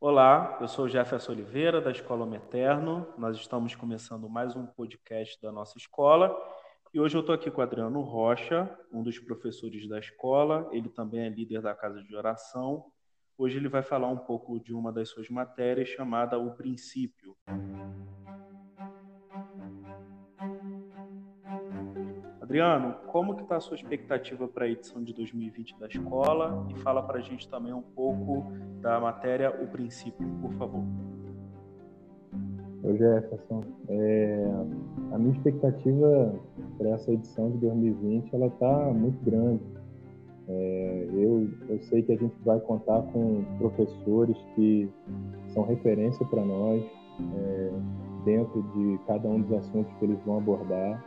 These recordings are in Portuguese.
Olá, eu sou Jefferson Oliveira, da Escola Meterno. Nós estamos começando mais um podcast da nossa escola. E hoje eu estou aqui com Adriano Rocha, um dos professores da escola. Ele também é líder da Casa de Oração. Hoje ele vai falar um pouco de uma das suas matérias chamada O Princípio. Adriano, como que está a sua expectativa para a edição de 2020 da escola? E fala para a gente também um pouco da matéria O Princípio, por favor. Oi, Jefferson. É, a minha expectativa para essa edição de 2020 ela está muito grande. É, eu, eu sei que a gente vai contar com professores que são referência para nós é, dentro de cada um dos assuntos que eles vão abordar.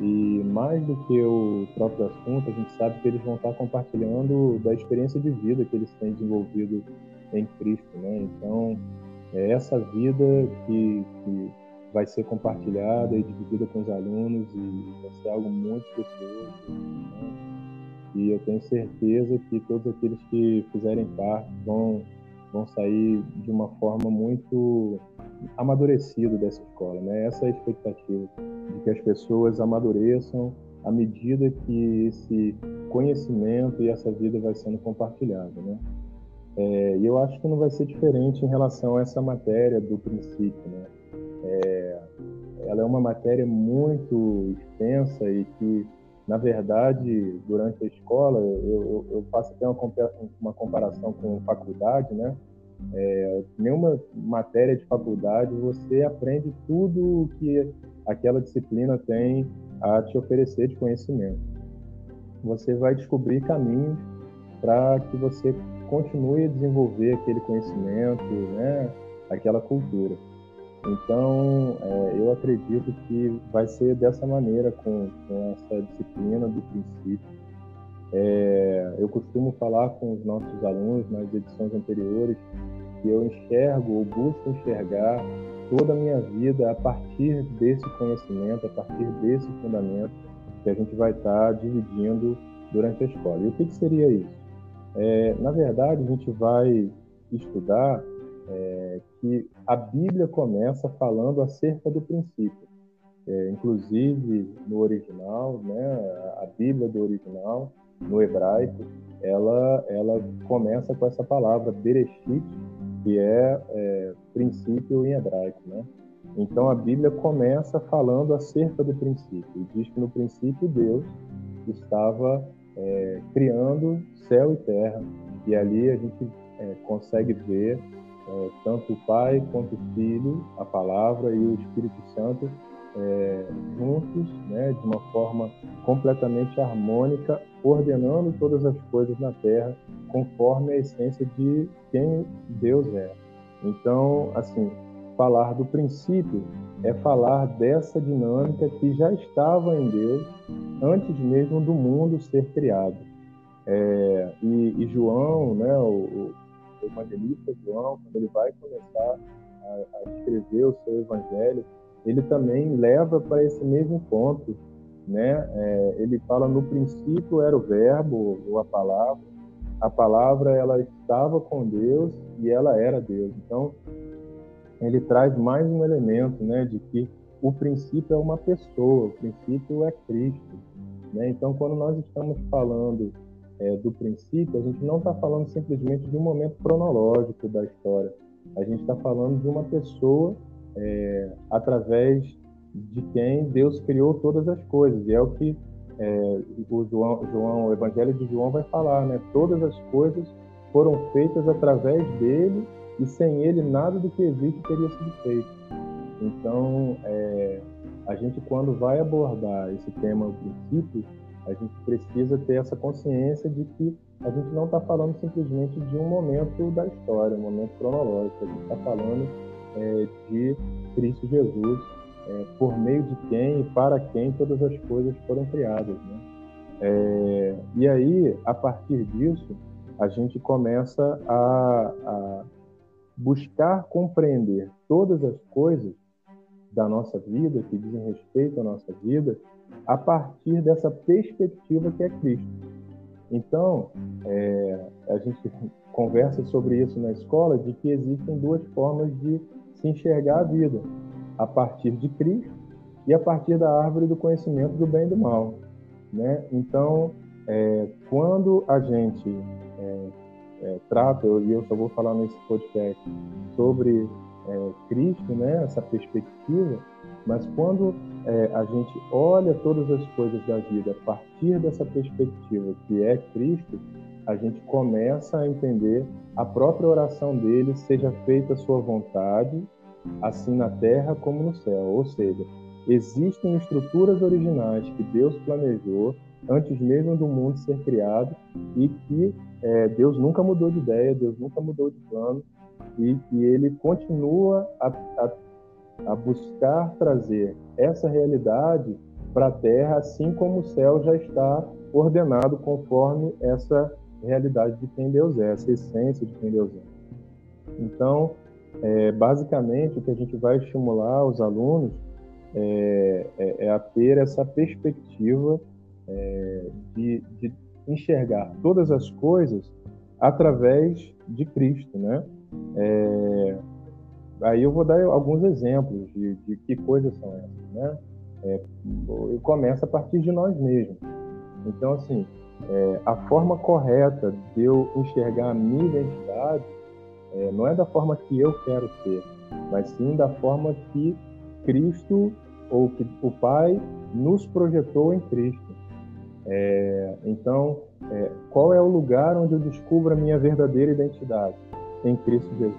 E mais do que o próprio assunto, a gente sabe que eles vão estar compartilhando da experiência de vida que eles têm desenvolvido em Cristo, né? Então, é essa vida que, que vai ser compartilhada e dividida com os alunos e vai ser algo muito precioso. Né? E eu tenho certeza que todos aqueles que fizerem parte vão vão sair de uma forma muito amadurecida dessa escola, né? Essa é a expectativa de que as pessoas amadureçam à medida que esse conhecimento e essa vida vai sendo compartilhada, né? É, e eu acho que não vai ser diferente em relação a essa matéria do princípio, né? É, ela é uma matéria muito extensa e que, na verdade, durante a escola, eu, eu, eu faço até uma, uma comparação com faculdade, né? É, nenhuma matéria de faculdade você aprende tudo que aquela disciplina tem a te oferecer de conhecimento. Você vai descobrir caminhos para que você continue a desenvolver aquele conhecimento, né, aquela cultura. Então, é, eu acredito que vai ser dessa maneira com, com essa disciplina do princípio. É, eu costumo falar com os nossos alunos nas edições anteriores que eu enxergo ou busco enxergar toda a minha vida a partir desse conhecimento, a partir desse fundamento que a gente vai estar dividindo durante a escola. E o que, que seria isso? É, na verdade, a gente vai estudar é, que a Bíblia começa falando acerca do princípio. É, inclusive, no original, né, a Bíblia do original, no hebraico, ela, ela começa com essa palavra, Bereshit, que é, é princípio em hebraico, né? Então a Bíblia começa falando acerca do princípio. E diz que no princípio Deus estava é, criando céu e terra. E ali a gente é, consegue ver é, tanto o Pai quanto o Filho, a Palavra e o Espírito Santo é, juntos, né, de uma forma completamente harmônica, ordenando todas as coisas na Terra conforme a essência de quem Deus é. Então, assim, falar do princípio é falar dessa dinâmica que já estava em Deus antes mesmo do mundo ser criado. É, e, e, João, né, o, o evangelista João, quando ele vai começar a, a escrever o seu evangelho, ele também leva para esse mesmo ponto, né? É, ele fala no princípio era o verbo ou a palavra, a palavra ela estava com Deus e ela era Deus. Então ele traz mais um elemento, né, de que o princípio é uma pessoa, o princípio é Cristo, né? Então quando nós estamos falando é, do princípio, a gente não está falando simplesmente de um momento cronológico da história. A gente está falando de uma pessoa é, através de quem Deus criou todas as coisas. E é o que é, o João, João, o Evangelho de João vai falar, né? Todas as coisas foram feitas através dele e sem ele nada do que existe teria sido feito. Então, é, a gente quando vai abordar esse tema, o princípio, a gente precisa ter essa consciência de que a gente não está falando simplesmente de um momento da história, um momento cronológico. A gente está falando é, de Cristo Jesus, é, por meio de quem e para quem todas as coisas foram criadas. Né? É, e aí, a partir disso, a gente começa a, a buscar compreender todas as coisas da nossa vida, que dizem respeito à nossa vida, a partir dessa perspectiva que é Cristo. Então, é, a gente conversa sobre isso na escola, de que existem duas formas de se enxergar a vida: a partir de Cristo e a partir da árvore do conhecimento do bem e do mal. Né? Então, é, quando a gente é, é, trata, e eu só vou falar nesse podcast, sobre é, Cristo, né, essa perspectiva, mas quando é, a gente olha todas as coisas da vida a partir dessa perspectiva que é Cristo, a gente começa a entender a própria oração dele, seja feita a sua vontade, assim na terra como no céu. Ou seja, existem estruturas originais que Deus planejou antes mesmo do mundo ser criado e que é, Deus nunca mudou de ideia, Deus nunca mudou de plano e que Ele continua a, a, a buscar trazer essa realidade para a Terra, assim como o céu já está ordenado conforme essa realidade de quem Deus é, essa essência de quem Deus é. Então, é, basicamente, o que a gente vai estimular os alunos é, é, é a ter essa perspectiva é, de, de, enxergar todas as coisas através de Cristo, né? É, aí eu vou dar alguns exemplos de, de que coisas são essas, né? É, começa a partir de nós mesmos. Então, assim, é, a forma correta de eu enxergar a minha identidade é, não é da forma que eu quero ser, mas sim da forma que Cristo ou que o Pai nos projetou em Cristo. É, então, é, qual é o lugar onde eu descubro a minha verdadeira identidade? Em Cristo Jesus.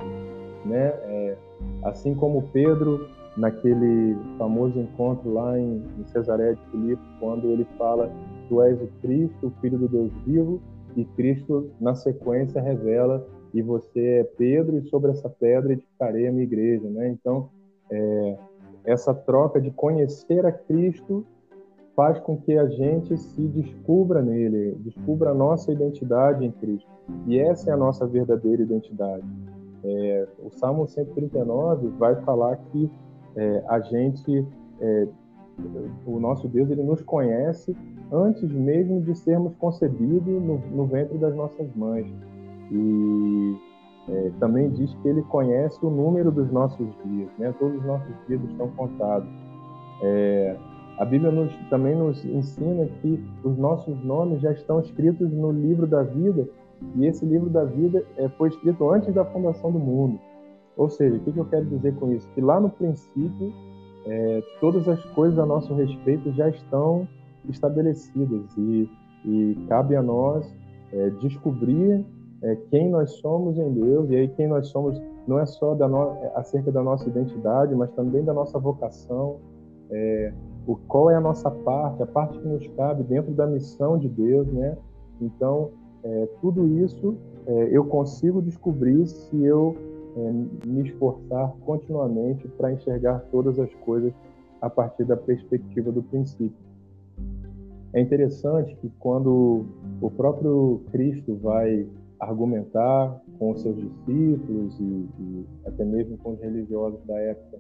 Né? É, assim como Pedro, naquele famoso encontro lá em, em Cesareia de Filipe, quando ele fala Tu és o Cristo, o Filho do Deus vivo, e Cristo, na sequência, revela e você é Pedro, e sobre essa pedra edificarei a minha igreja. Né? Então, é, essa troca de conhecer a Cristo faz com que a gente se descubra nele, descubra a nossa identidade em Cristo. E essa é a nossa verdadeira identidade. É, o Salmo 139 vai falar que é, a gente, é, o nosso Deus, ele nos conhece antes mesmo de sermos concebidos no, no ventre das nossas mães. E é, também diz que ele conhece o número dos nossos dias, né? Todos os nossos dias estão contados. É, a Bíblia nos, também nos ensina que os nossos nomes já estão escritos no livro da vida, e esse livro da vida é, foi escrito antes da fundação do mundo. Ou seja, o que, que eu quero dizer com isso? Que lá no princípio, é, todas as coisas a nosso respeito já estão estabelecidas, e, e cabe a nós é, descobrir é, quem nós somos em Deus, e aí quem nós somos não é só da no, acerca da nossa identidade, mas também da nossa vocação. É, o qual é a nossa parte, a parte que nos cabe dentro da missão de Deus, né? Então, é, tudo isso é, eu consigo descobrir se eu é, me esforçar continuamente para enxergar todas as coisas a partir da perspectiva do princípio. É interessante que quando o próprio Cristo vai argumentar com os seus discípulos e, e até mesmo com os religiosos da época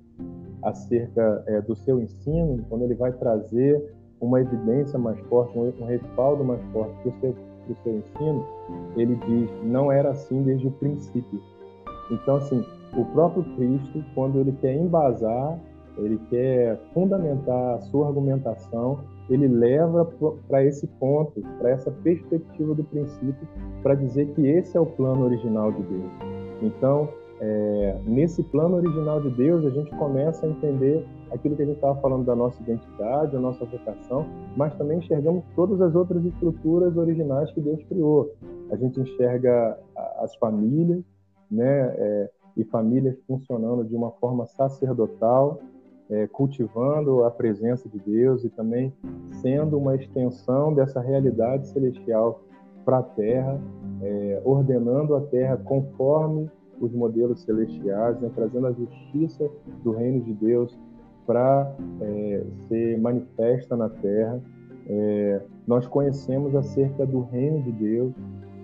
acerca é, do seu ensino, quando ele vai trazer uma evidência mais forte, um, respaldo mais forte para o seu, seu ensino, ele diz: não era assim desde o princípio. Então, assim, o próprio Cristo, quando ele quer embasar, ele quer fundamentar a sua argumentação, ele leva para esse ponto, para essa perspectiva do princípio, para dizer que esse é o plano original de Deus. Então, é, nesse plano original de Deus, a gente começa a entender aquilo que a gente estava falando da nossa identidade, a nossa vocação, mas também enxergamos todas as outras estruturas originais que Deus criou. A gente enxerga as famílias, né, é, e famílias funcionando de uma forma sacerdotal, é, cultivando a presença de Deus e também sendo uma extensão dessa realidade celestial para a Terra, é, ordenando a Terra conforme os modelos celestiais, né, trazendo a justiça do reino de Deus para é, ser manifesta na Terra. É, nós conhecemos acerca do reino de Deus,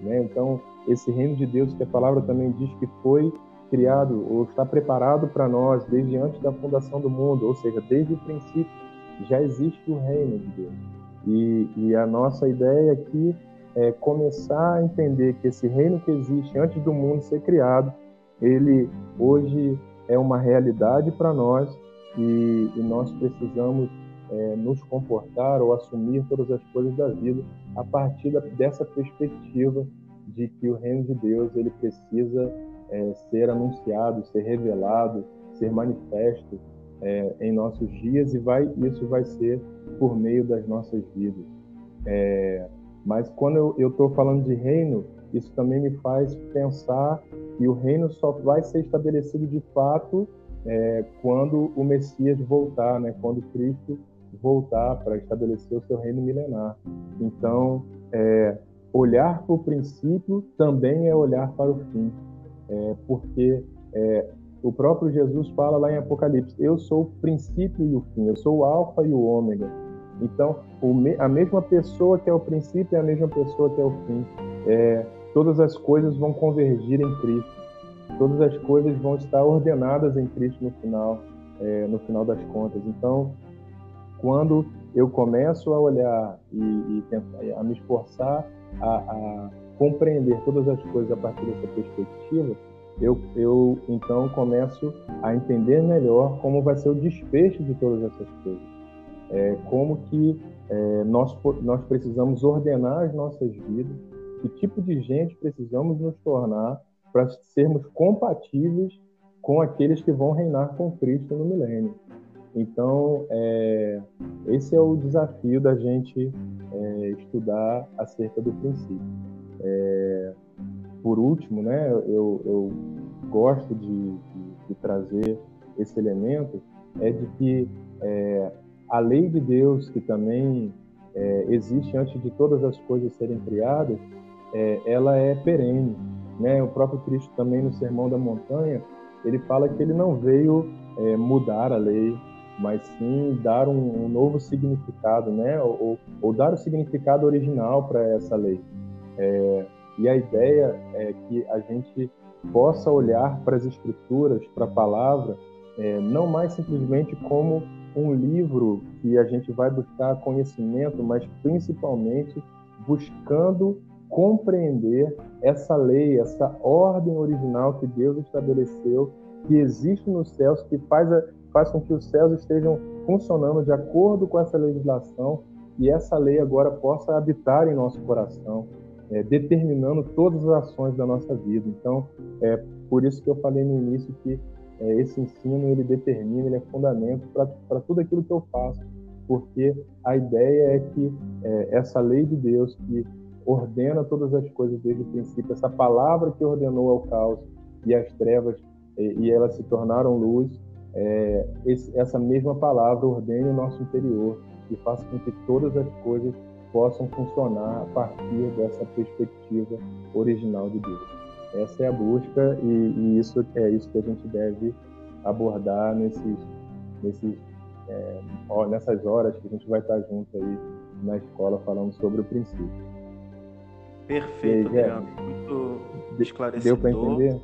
né? então esse reino de Deus que a palavra também diz que foi criado ou está preparado para nós desde antes da fundação do mundo, ou seja, desde o princípio já existe o reino de Deus. E, e a nossa ideia aqui é, começar a entender que esse reino que existe antes do mundo ser criado, ele hoje é uma realidade para nós e, e, nós precisamos é, nos comportar ou assumir todas as coisas da vida a partir da, dessa perspectiva de que o reino de Deus ele precisa é, ser anunciado, ser revelado, ser manifesto é, em nossos dias e vai isso vai ser por meio das nossas vidas. É, mas quando eu estou falando de reino, isso também me faz pensar que o reino só vai ser estabelecido de fato é, quando o Messias voltar, né? Quando Cristo voltar para estabelecer o seu reino milenar. Então, é, olhar para o princípio também é olhar para o fim, é, porque é, o próprio Jesus fala lá em Apocalipse: Eu sou o princípio e o fim, eu sou o Alfa e o Ômega. Então, a mesma pessoa que é o princípio é a mesma pessoa que é o fim. É, todas as coisas vão convergir em Cristo. Todas as coisas vão estar ordenadas em Cristo no final, é, no final das contas. Então, quando eu começo a olhar e, e tentar, a me esforçar a, a, compreender todas as coisas a partir dessa perspectiva, eu, eu então começo a entender melhor como vai ser o desfecho de todas essas coisas é, como que é, nós, nós precisamos ordenar as nossas vidas, que tipo de gente precisamos nos tornar para sermos compatíveis com aqueles que vão reinar com Cristo no milênio. Então, é, esse é o desafio da gente é, estudar acerca do princípio. É, por último, né, eu, eu gosto de, de, de, trazer esse elemento, é de que é, a lei de Deus, que também é, existe antes de todas as coisas serem criadas, é, ela é perene. Né? O próprio Cristo também no Sermão da Montanha, ele fala que ele não veio é, mudar a lei, mas sim dar um, um novo significado, né? ou, ou, dar o significado original para essa lei. É, e a ideia é que a gente possa olhar para as Escrituras, para a palavra, é, não mais simplesmente como um livro que a gente vai buscar conhecimento, mas principalmente buscando compreender essa lei, essa ordem original que Deus estabeleceu, que existe nos céus, que faz, a, faz com que os céus estejam funcionando de acordo com essa legislação e essa lei agora possa habitar em nosso coração, é, determinando todas as ações da nossa vida. Então, é por isso que eu falei no início que é, esse ensino ele determina, ele é fundamento para tudo aquilo que eu faço, porque a ideia é que é, essa lei de Deus que ordena todas as coisas desde o princípio, essa palavra que ordenou ao caos e às trevas e, e elas se tornaram luz, é, esse, essa mesma palavra ordene o nosso interior e faça com que todas as coisas possam funcionar a partir dessa perspectiva original de Deus. Essa é a busca e, e isso é isso que a gente deve abordar nesses, nesses é, nessas horas que a gente vai estar junto aí na escola falando sobre o princípio. Perfeito, aí, Adriano. Muito esclarecedor. Deu para entender?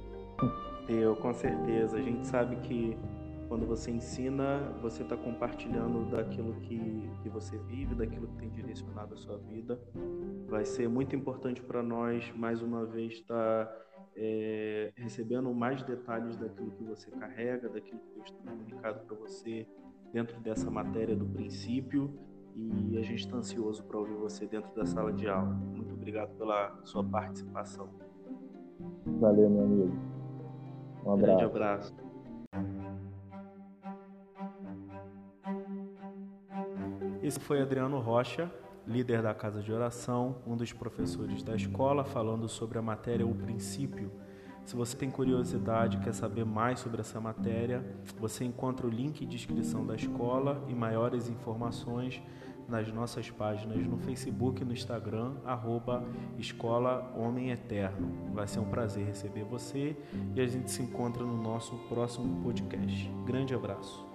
Deu, com certeza. A gente sabe que quando você ensina, você está compartilhando daquilo que, que você vive, daquilo que tem direcionado a sua vida. Vai ser muito importante para nós, mais uma vez, estar tá, é, recebendo mais detalhes daquilo que você carrega, daquilo que Deus tem comunicado para você dentro dessa matéria do princípio. E a gente está ansioso para ouvir você dentro da sala de aula. Muito obrigado pela sua participação. Valeu, meu amigo. Um abraço. Grande abraço. Esse foi Adriano Rocha, líder da Casa de Oração, um dos professores da escola, falando sobre a matéria O Princípio. Se você tem curiosidade, quer saber mais sobre essa matéria, você encontra o link de inscrição da escola e maiores informações nas nossas páginas no Facebook e no Instagram, arroba Escola Homem Eterno. Vai ser um prazer receber você e a gente se encontra no nosso próximo podcast. Grande abraço.